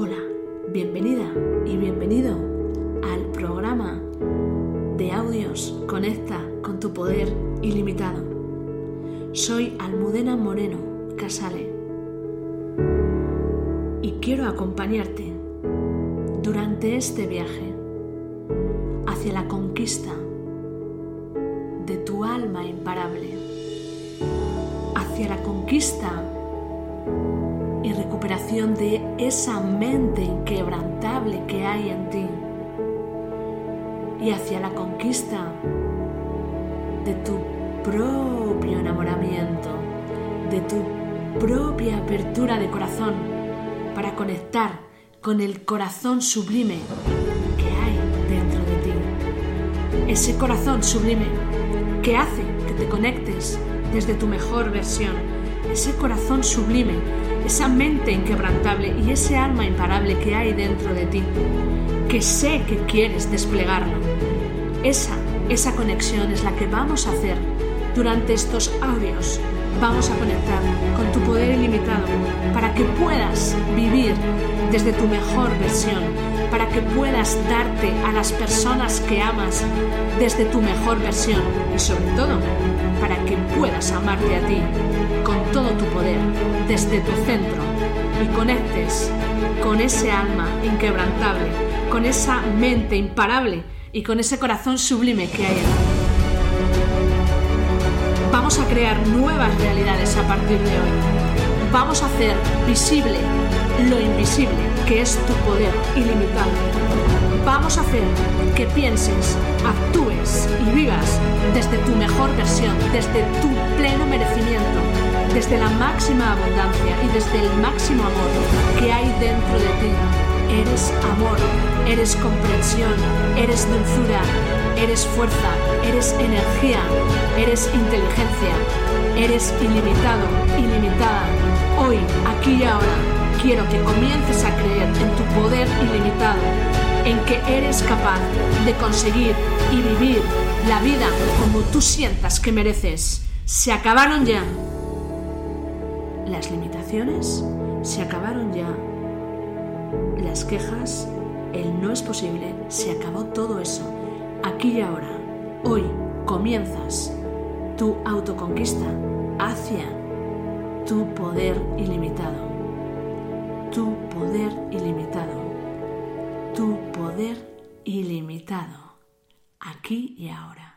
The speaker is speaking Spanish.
Hola, bienvenida y bienvenido al programa de audios Conecta con tu poder ilimitado. Soy Almudena Moreno Casale y quiero acompañarte durante este viaje hacia la conquista de tu alma imparable, hacia la conquista de esa mente inquebrantable que hay en ti y hacia la conquista de tu propio enamoramiento, de tu propia apertura de corazón para conectar con el corazón sublime que hay dentro de ti. Ese corazón sublime que hace que te conectes desde tu mejor versión. Ese corazón sublime esa mente inquebrantable y ese alma imparable que hay dentro de ti, que sé que quieres desplegarlo. Esa, esa conexión es la que vamos a hacer durante estos audios. Vamos a conectar con tu poder ilimitado para que puedas vivir desde tu mejor versión, para que puedas darte a las personas que amas desde tu mejor versión y sobre todo para que puedas amarte a ti con todo tu poder desde tu centro y conectes con ese alma inquebrantable, con esa mente imparable y con ese corazón sublime que hay en ti. Vamos a crear nuevas realidades a partir de hoy. Vamos a hacer visible lo invisible, que es tu poder ilimitado. Vamos a hacer que pienses, actúes y vivas desde tu mejor versión, desde tu pleno merecimiento, desde la máxima abundancia y desde el máximo amor que hay dentro de ti. Eres amor, eres comprensión, eres dulzura, eres fuerza, eres energía, eres inteligencia, eres ilimitado, ilimitada. Hoy, aquí y ahora, quiero que comiences a creer en tu poder ilimitado, en que eres capaz de conseguir y vivir la vida como tú sientas que mereces. Se acabaron ya. Las limitaciones se acabaron ya. Las quejas, el no es posible, se acabó todo eso. Aquí y ahora, hoy comienzas tu autoconquista hacia tu poder ilimitado. Tu poder ilimitado. Tu poder ilimitado. Aquí y ahora.